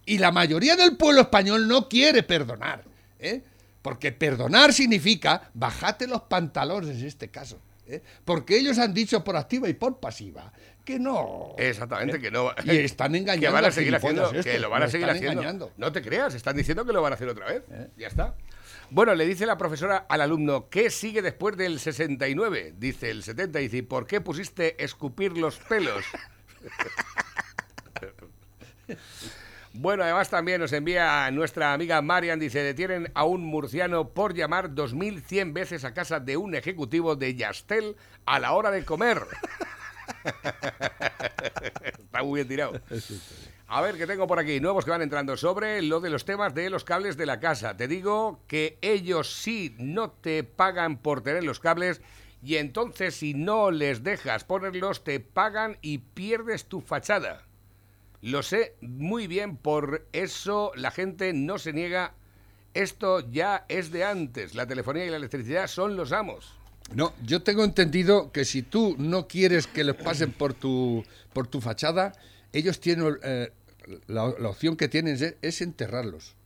Y la mayoría del pueblo español no quiere perdonar. ¿eh? Porque perdonar significa bajate los pantalones en este caso. ¿Eh? Porque ellos han dicho por activa y por pasiva que no. Exactamente, que no. Y están engañando [LAUGHS] Que van a seguir haciendo. Que lo van a seguir haciendo. engañando. No te creas, están diciendo que lo van a hacer otra vez. Ya está. Bueno, le dice la profesora al alumno, ¿qué sigue después del 69? Dice el 70, dice, ¿y por qué pusiste escupir los pelos? [LAUGHS] Bueno, además también nos envía nuestra amiga Marian, dice, detienen a un murciano por llamar 2.100 veces a casa de un ejecutivo de Yastel a la hora de comer. [LAUGHS] Está muy bien tirado. A ver, ¿qué tengo por aquí? Nuevos que van entrando sobre lo de los temas de los cables de la casa. Te digo que ellos sí no te pagan por tener los cables y entonces si no les dejas ponerlos te pagan y pierdes tu fachada. Lo sé muy bien, por eso la gente no se niega. Esto ya es de antes. La telefonía y la electricidad son los amos. No, yo tengo entendido que si tú no quieres que les pasen por tu, por tu fachada, ellos tienen eh, la, la opción que tienen es, es enterrarlos.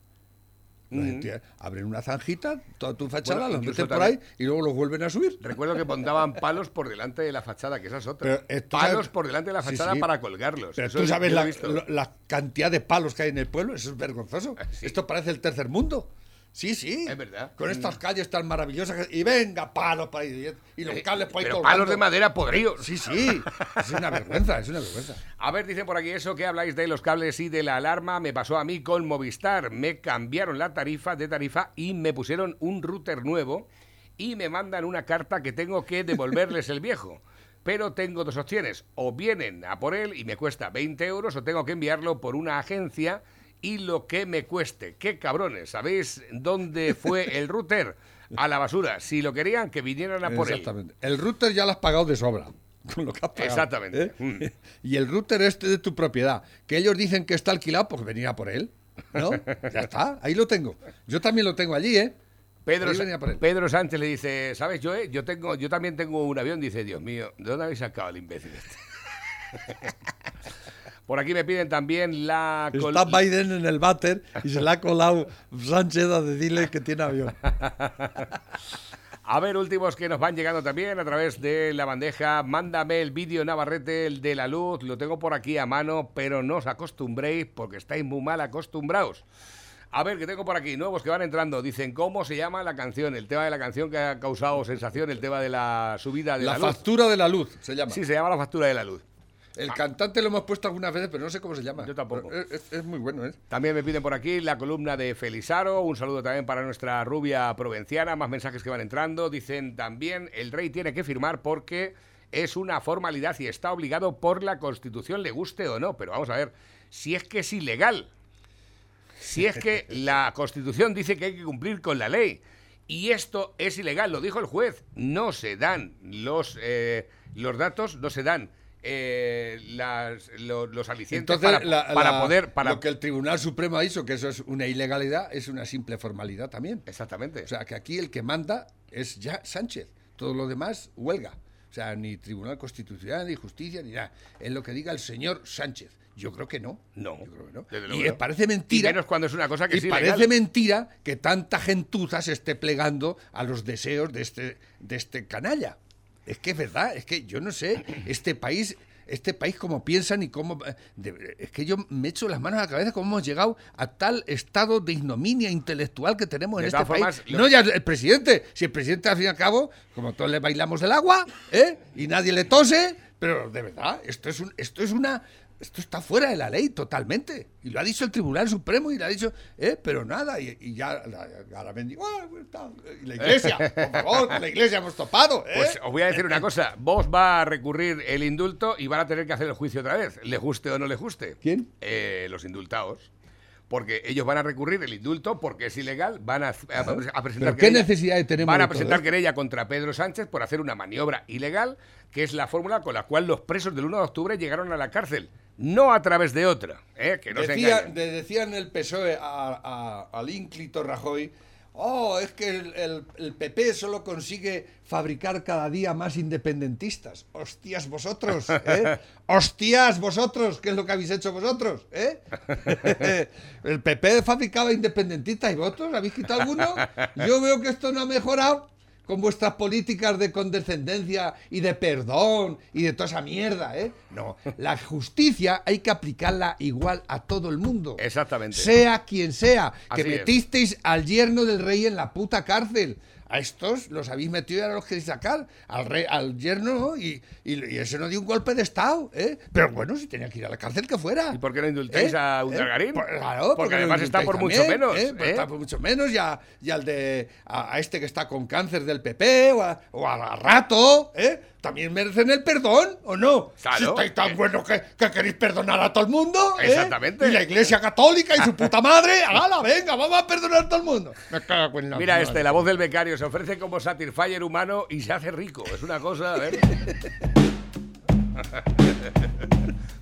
Los Abren una zanjita, toda tu fachada, Bueno, los meten por ahí y luego los vuelven a subir. Recuerdo que montaban palos por delante de la fachada, que esa es otra. Pero, palos sabes- por delante de la fachada sí. para colgarlos. Pero Eso tú es- sabes la, la cantidad de palos que hay en el pueblo, eso es vergonzoso. [LAUGHS] Sí. Esto parece el tercer mundo. Sí, sí. Es verdad. Con estas calles tan maravillosas. que- y venga, palos para ahí. Y los Eh, cables por ahí pero palos de madera podridos. Sí, sí. Es una vergüenza, es una vergüenza. A ver, dicen por aquí eso que habláis de los cables y de la alarma. Me pasó a mí con Movistar. Me cambiaron la tarifa de tarifa y me pusieron un router nuevo y me mandan una carta que tengo que devolverles el viejo. Pero tengo dos opciones. O vienen a por él y me cuesta 20 euros o tengo que enviarlo por una agencia y lo que me cueste. ¡Qué cabrones! ¿Sabéis dónde fue el router? A la basura. Si lo querían, que vinieran a por él. Exactamente. El router ya lo has pagado de sobra. [LAUGHS] Con lo que has pagado, Exactamente. ¿eh? Mm. [LAUGHS] Y el router este de tu propiedad, que ellos dicen que está alquilado, pues venía por él. ¿No? [LAUGHS] Ya está, ahí lo tengo. Yo también lo tengo allí, ¿eh? Pedro. Pedro Sánchez le dice, ¿sabes, yo, eh? yo tengo, yo también tengo un avión, dice, Dios mío, ¿de dónde habéis sacado al imbécil este? Por aquí me piden también la... Está Biden en el váter y se le ha colado Sánchez a decirle que tiene avión. [LAUGHS] A ver, últimos que nos van llegando también a través de la bandeja. Mándame el vídeo Navarrete, el de la luz. Lo tengo por aquí a mano, pero no os acostumbréis porque estáis muy mal acostumbrados. A ver, que tengo por aquí nuevos que van entrando. Dicen, ¿cómo se llama la canción? El tema de la canción que ha causado sensación, el tema de la subida de la, La luz. factura de la luz se llama. Sí, se llama la factura de la luz. El cantante lo hemos puesto algunas veces, pero no sé cómo se llama. Yo tampoco. Es, es- es muy bueno, ¿eh? También me piden por aquí la columna de Felizaro. Un saludo también para nuestra rubia provinciana. Más mensajes que van entrando. Dicen también el rey tiene que firmar porque es una formalidad y está obligado por la Constitución, le guste o no. Pero vamos a ver, si es que es ilegal. Si es que [LAUGHS] la Constitución dice que hay que cumplir con la ley. Y esto es ilegal, lo dijo el juez. No se dan los, eh, los datos, no se dan eh, las- lo- los alicientes Entonces, para, la- para la- poder... Para... lo que el Tribunal Supremo ha dicho que eso es una ilegalidad es una simple formalidad también. Exactamente. O sea, que aquí el que manda es ya Sánchez. Todo lo demás, huelga. O sea, ni Tribunal Constitucional, ni Justicia, ni nada. Es lo que diga el señor Sánchez. Yo creo que no. No, Yo creo que no. desde Y parece Y mentira. menos cuando es una cosa que y parece mentira que tanta gentuza se esté plegando a los deseos de este, de este canalla. Es que es verdad, es que yo no sé, este país, este país cómo piensan y cómo... eh, de- es que yo me echo las manos a la cabeza cómo hemos llegado a tal estado de ignominia intelectual que tenemos en este país. lo- No ya el presidente, si el presidente al fin y al cabo, como todos le bailamos del agua, ¿eh? y nadie le tose, pero de verdad, esto es, un, esto es una... Esto está fuera de la ley totalmente. Y lo ha dicho el Tribunal Supremo y lo ha dicho, ¿eh? pero nada, y, y ya la- ahora me digo, "Ah, pues está". y la iglesia, [LAUGHS] por favor, la iglesia hemos topado. ¿eh? Pues os voy a decir una cosa. Vos va a recurrir el indulto y van a tener que hacer el juicio otra vez, le guste o no le guste. ¿Quién? Eh, los indultados. Porque ellos van a recurrir el indulto porque es ilegal, van a, a- a presentar ¿Pero qué necesidad tenemos Van a presentar querella contra Pedro Sánchez por hacer una maniobra ilegal, que es la fórmula con la cual los presos del 1 de octubre llegaron a la cárcel, no a través de otra, ¿eh? que no se Decía, de- decían el PSOE a, a- al ínclito Rajoy, oh, es que el, el- el PP solo consigue fabricar cada día más independentistas. Hostias vosotros, ¿eh? [LAUGHS] Hostias vosotros, ¿qué es lo que habéis hecho vosotros? ¿eh? [LAUGHS] el PP fabricaba independentistas y vosotros, ¿habéis quitado alguno? Yo veo que esto no ha mejorado con vuestras políticas de condescendencia y de perdón y de toda esa mierda, ¿eh? No, la justicia hay que aplicarla igual a todo el mundo. Exactamente. Sea quien sea, que es. metisteis al yerno del rey en la puta cárcel. A estos los habéis metido y ahora los queréis sacar. Al rey, al yerno, ¿no? y, y, y ese no dio un golpe de estado, ¿eh? Pero bueno, si tenía que ir a la cárcel, que fuera. ¿Y por qué no indultáis ¿Eh? a ¿Eh? Undargarín? Pues, claro, Porque ¿por además está indultáis por mucho menos, ¿eh? Pues ¿eh? Está por mucho menos, ya, ya al de a, a este que está con cáncer del PP o a, o a Rato, ¿eh? También merecen el perdón, ¿o no? Claro. Si estáis tan buenos que, que queréis perdonar a todo el mundo, ¿eh? Exactamente. Y la Iglesia Católica y su puta madre, ¡hala, venga, vamos a perdonar a todo el mundo! Me cago en la Mira madre. este, la voz del becario se ofrece como Satisfyer humano y se hace rico. Es una cosa, a ver. [LAUGHS]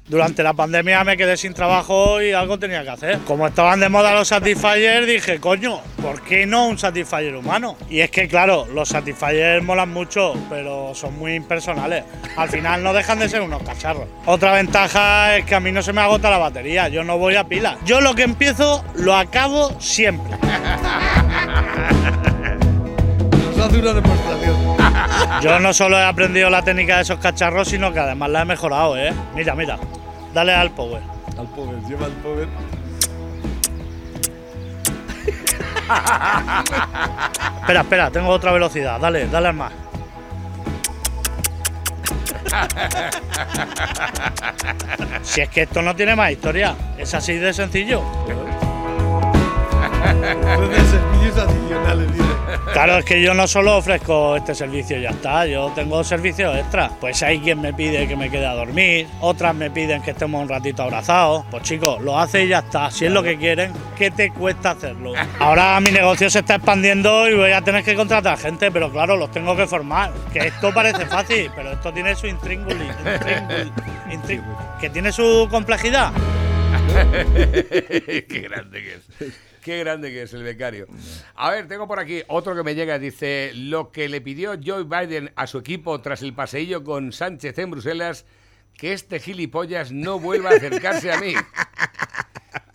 Durante la pandemia me quedé sin trabajo y algo tenía que hacer. Como estaban de moda los Satisfyer, dije, coño, ¿por qué no un Satisfyer humano? Y es que, claro, los Satisfyer molan mucho, pero son muy impersonales. Al final no dejan de ser unos cacharros. Otra ventaja es que a mí no se me agota la batería, yo no voy a pila. Yo lo que empiezo lo acabo siempre. [LAUGHS] Nos hace una demostración. Yo no solo he aprendido la técnica de esos cacharros, sino que además la he mejorado, ¿eh? Mira, mira, dale al power. Al pobre, lleva al pobre. Espera, espera, tengo otra velocidad. Dale, dale al más. Si es que esto no tiene más historia, es así de sencillo. Servicios adicionales, dice. Claro, es que yo no solo ofrezco este servicio y ya está, yo tengo servicios extras. Pues hay quien me pide que me quede a dormir, otras me piden que estemos un ratito abrazados. Pues chicos, lo hace y ya está. Si es lo que quieren, ¿qué te cuesta hacerlo? Ahora mi negocio se está expandiendo y voy a tener que contratar gente, pero claro, los tengo que formar. Que esto parece fácil, pero esto tiene su intríngulis, intríngulis, intríngulis, que tiene su complejidad. [LAUGHS] Qué grande que es. Qué grande que es el becario. A ver, tengo por aquí otro que me llega. Dice, lo que le pidió Joe Biden a su equipo tras el paseillo con Sánchez en Bruselas, que este gilipollas no vuelva a acercarse a mí.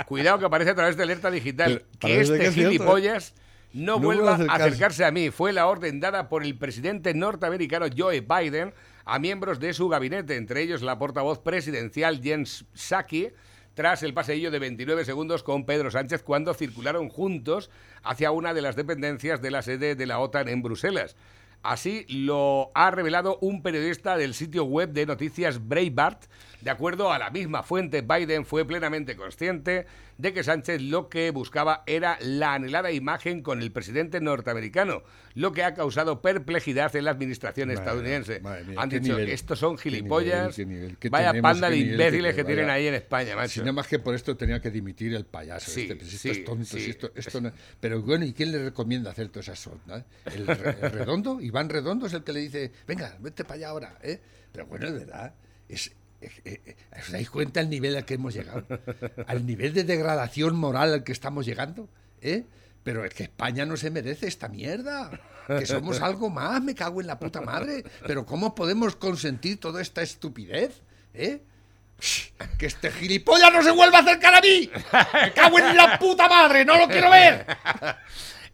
Cuidado que aparece a través de alerta digital. Que este que es cierto, ¿eh? gilipollas no, No vuelva a acercarse a mí. Fue la orden dada por el presidente norteamericano Joe Biden a miembros de su gabinete, entre ellos la portavoz presidencial Jens Psaki, tras el paseillo de 29 segundos con Pedro Sánchez cuando circularon juntos hacia una de las dependencias de la sede de la OTAN en Bruselas. Así lo ha revelado un periodista del sitio web de noticias Breitbart. De acuerdo a la misma fuente, Biden fue plenamente consciente de que Sánchez lo que buscaba era la anhelada imagen con el presidente norteamericano, lo que ha causado perplejidad en la administración Madre estadounidense. mía, madre mía, Han dicho, nivel, estos son qué nivel, gilipollas, qué nivel, qué vaya tenemos, panda de imbéciles que que tienen ahí en España, Si macho. nada más que por esto tenía que dimitir el payaso. Sí, este, pues sí, esto es tonto. sí. si esto, esto no- pero bueno, ¿y quién le recomienda hacer todas esas sondas? ¿El, el redondo? Iván Redondo es el que le dice, venga, vete para allá ahora. ¿eh? Pero bueno, es verdad. Es, ¿Os dais cuenta el nivel al que hemos llegado? Al nivel de degradación moral al que estamos llegando. ¿eh? Pero es que España no se merece esta mierda. Que somos algo más, me cago en la puta madre. Pero ¿cómo podemos consentir toda esta estupidez? ¿Eh? Que este gilipollas no se vuelva a acercar a mí. Me cago en la puta madre, no lo quiero ver.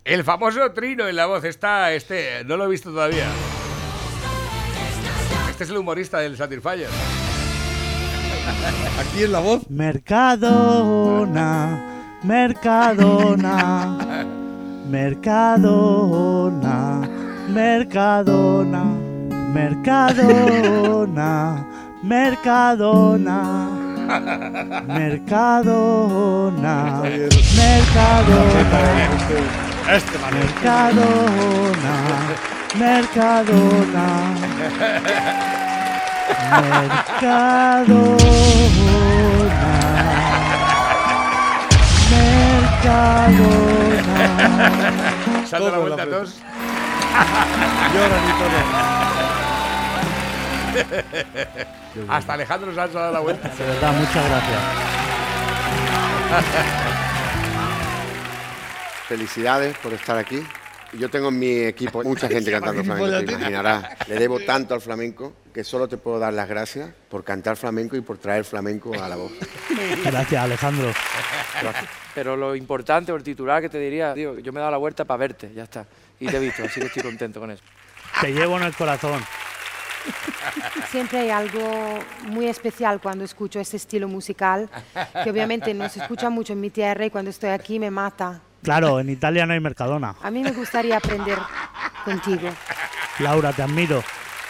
El famoso trino en la voz está, este, no lo he visto todavía. Este es el humorista del Satisfyer. Aquí en la voz. Mercadona, Mercadona, Mercadona, Mercadona, Mercadona, Mercadona. Mercadona, Mercadona. Este Mercadona, Mercadona. Mercadona, Mercadona. Dado la vuelta a todos. [LAUGHS] Lloran y todo. [LAUGHS] Hasta Alejandro se ha dado la vuelta. De verdad, muchas gracias. [LAUGHS] Felicidades por estar aquí. Yo tengo en mi equipo mucha gente cantando flamenco, te imaginarás. Le debo tanto al flamenco que solo te puedo dar las gracias por cantar flamenco y por traer flamenco a la voz. Gracias, Alejandro. Pero lo importante, o el titular que te diría, tío, yo me he dado la vuelta para verte, ya está. Y te he visto, así que estoy contento con eso. Te llevo en el corazón. Siempre hay algo muy especial cuando escucho este estilo musical, que obviamente no se escucha mucho en mi tierra y cuando estoy aquí me mata. Claro, en Italia no hay Mercadona. A mí me gustaría aprender contigo. Laura, te admiro.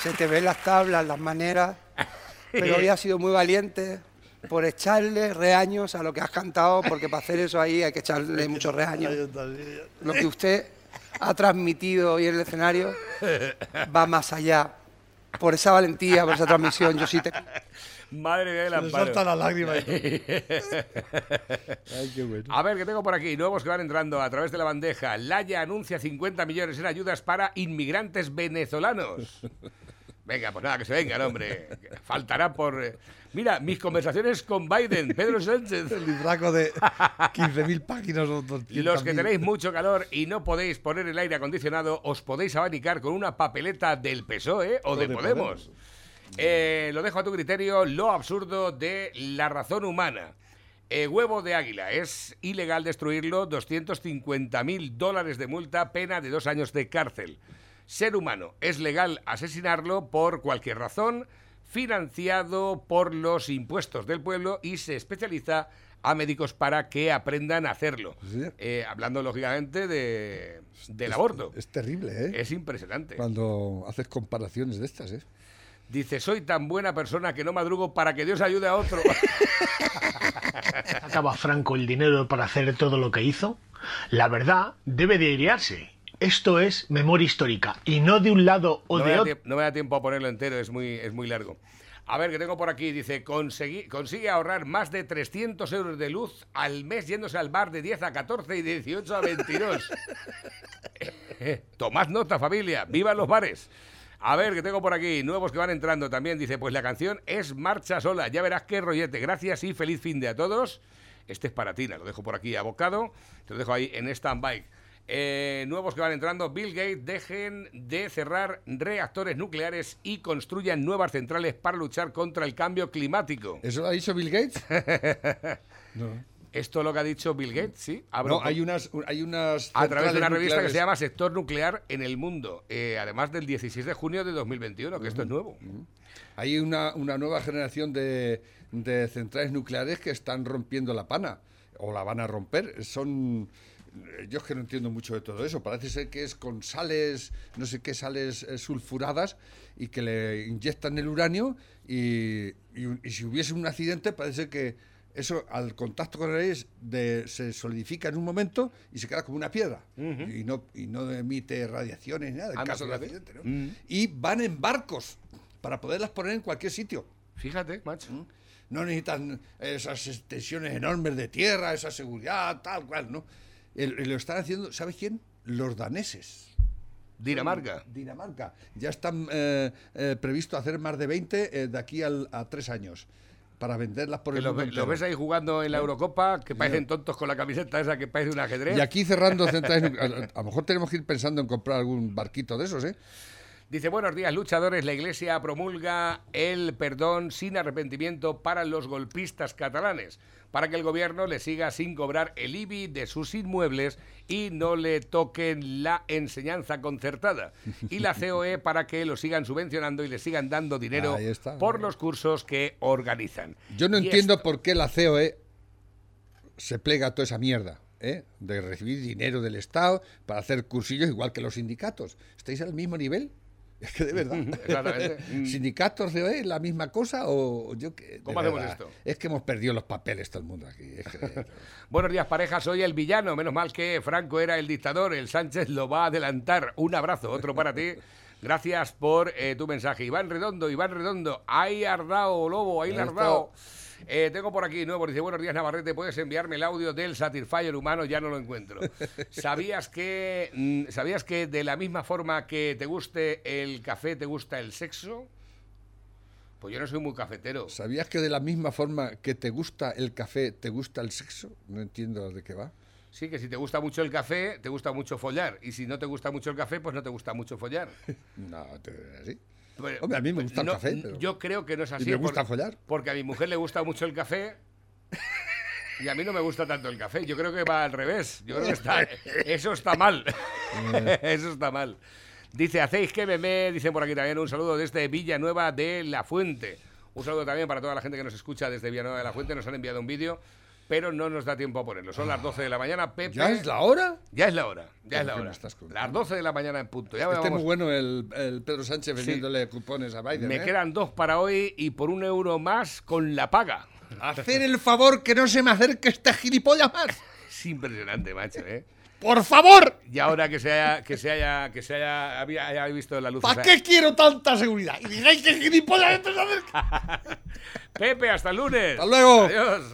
Se te ven las tablas, las maneras, pero hoy has sido muy valiente por echarle reaños a lo que has cantado, porque para hacer eso ahí hay que echarle muchos reaños. Lo que usted ha transmitido hoy en el escenario va más allá. Por esa valentía, por esa transmisión, yo sí te... Madre mía, de Le salta la lágrima. [LAUGHS] Ay, qué bueno. A ver, que tengo por aquí nuevos que van entrando a través de la bandeja. Laya anuncia 50 millones en ayudas para inmigrantes venezolanos. [LAUGHS] Venga, pues nada, que se vengan, hombre. Faltará por... eh, Mira, mis conversaciones con Biden, Pedro Sánchez. El libraco de 15.000 páginas o 200.000. Los que tenéis mucho calor y no podéis poner el aire acondicionado, os podéis abanicar con una papeleta del PSOE o de Podemos. Eh, lo dejo a tu criterio, lo absurdo de la razón humana. Eh, huevo de águila, es ilegal destruirlo, 250 mil dólares de multa, pena de dos años de cárcel. Ser humano, es legal asesinarlo por cualquier razón, financiado por los impuestos del pueblo y se especializa a médicos para que aprendan a hacerlo. Sí. Eh, hablando lógicamente de, del aborto. Es terrible, ¿eh? Es impresionante. Cuando haces comparaciones de estas, ¿eh? Dice, soy tan buena persona que no madrugo para que Dios ayude a otro. [LAUGHS] ¿Sacaba Franco el dinero para hacer todo lo que hizo? La verdad debe de airearse. Esto es memoria histórica y no de un lado o no, me de da otro. no me da tiempo a ponerlo entero, es muy, es muy largo. A ver, que tengo por aquí, dice, "Consegui- consigue ahorrar más de 300 euros de luz al mes yéndose al bar de 10 a 14 y de 18 a 22. [LAUGHS] [LAUGHS] Tomad nota, familia, vivan los bares. A ver, que tengo por aquí, nuevos que van entrando también. Dice, pues la canción es Marcha Sola. Ya verás qué rollete. Gracias y feliz fin de a todos. Este es para Tina, lo dejo por aquí abocado. Te lo dejo ahí en stand-by. Eh, nuevos que van entrando, Bill Gates, dejen de cerrar reactores nucleares y construyan nuevas centrales para luchar contra el cambio climático. ¿Eso lo ha dicho Bill Gates? [LAUGHS] no. Esto es lo que ha dicho Bill Gates, ¿sí? No, hay unas, hay unas a través de una revista que se llama Sector Nuclear en el Mundo, eh, además del 16 de junio de 2021, que esto es nuevo. Hay una, una nueva generación de, de centrales nucleares que están rompiendo la pana, o la van a romper. Son. Yo es que no entiendo mucho de todo eso. Parece ser que es con sales, no sé qué sales eh, sulfuradas, y que le inyectan el uranio, y, y- y si hubiese un accidente, parece que eso al contacto con el aire es de- se solidifica en un momento y se queda como una piedra. y, no, y no emite radiaciones ni nada, en. Mm. Y van en barcos para poderlas poner en cualquier sitio. Fíjate, macho. No necesitan esas extensiones enormes de tierra, esa seguridad, tal cual, ¿no? El- el- lo están haciendo, ¿sabes quién? Los daneses. Dinamarca. Dinamarca. Ya están eh, eh, previsto hacer más de 20 eh, de aquí al- a tres años. Para venderlas por Que el los, mundo ve- los entero. ves ahí jugando en la Eurocopa, que parecen tontos con la camiseta esa que parece un ajedrez. Y aquí cerrando centrales. [LAUGHS] A lo mejor tenemos que ir pensando en comprar algún barquito de esos, ¿eh? Dice, buenos días, luchadores. La Iglesia promulga el perdón sin arrepentimiento para los golpistas catalanes, para que el gobierno le siga sin cobrar el IBI de sus inmuebles y no le toquen la enseñanza concertada. Y la COE [LAUGHS] para que lo sigan subvencionando y le sigan dando dinero está. por los cursos que organizan. Yo no Y entiendo esto- por qué la COE se plega a toda esa mierda, ¿eh? De recibir dinero del Estado para hacer cursillos igual que los sindicatos. ¿Estáis al mismo nivel? Es que de verdad. [LAUGHS] [LAUGHS] Mm. ¿Sindicatos COE la misma cosa o yo de ¿Cómo hacemos verdad, esto? Es que hemos perdido los papeles todo el mundo aquí. es que- [LAUGHS] Buenos días, pareja. Soy el villano. Menos mal que Franco era el dictador. El Sánchez lo va a adelantar. Un abrazo, otro para ti. Gracias por eh, tu mensaje. Iván Redondo, Iván Redondo. Ahí ardao, lobo, ahí Ahí lardao. Eh, tengo por aquí nuevo, dice, buenos días Navarrete, puedes enviarme el audio del Satisfyer humano, ya no lo encuentro. [LAUGHS] ¿Sabías que, mm, ¿Sabías que de la misma forma que te guste el café, te gusta el sexo? Pues yo no soy muy cafetero. ¿Sabías que de la misma forma que te gusta el café, te gusta el sexo? No entiendo de qué va. Sí, que si te gusta mucho el café, te gusta mucho follar. Y si no te gusta mucho el café, pues no te gusta mucho follar. [LAUGHS] No, te, así. Hombre, a mí me gusta el café, pero- Yo creo que no es así. me gusta por- follar. Porque a mi mujer le gusta mucho el café. Y a mí no me gusta tanto el café. Yo creo que va al revés. Yo creo que está, [LAUGHS] eso está mal. [LAUGHS] eso está mal. Dice, hacéis que meme, dicen por aquí también un saludo desde Villanueva de la Fuente. Un saludo también para toda la gente que nos escucha desde Villanueva de la Fuente. Nos han enviado un vídeo, pero no nos da tiempo a ponerlo. Son las 12 de la mañana. Pepe, ¿Ya es la hora? Ya es la hora. Ya es la ¿Qué me hora. Las 12 de la mañana en punto. Ya Este es muy bueno el, el Pedro Sánchez Sí. vendiéndole cupones a Biden. Me ¿eh? quedan dos para hoy y por un euro más con la paga. Hacer el favor que no se me acerque este gilipollas más. [LAUGHS] Es impresionante, macho, ¿eh? ¡Por favor! Y ahora que se haya, que se haya, que se haya, había- haya visto la luz. ¿Para esa- qué quiero tanta seguridad? Y digáis que gilipollas este se acerca. Pepe, hasta el lunes. Hasta luego. Adiós.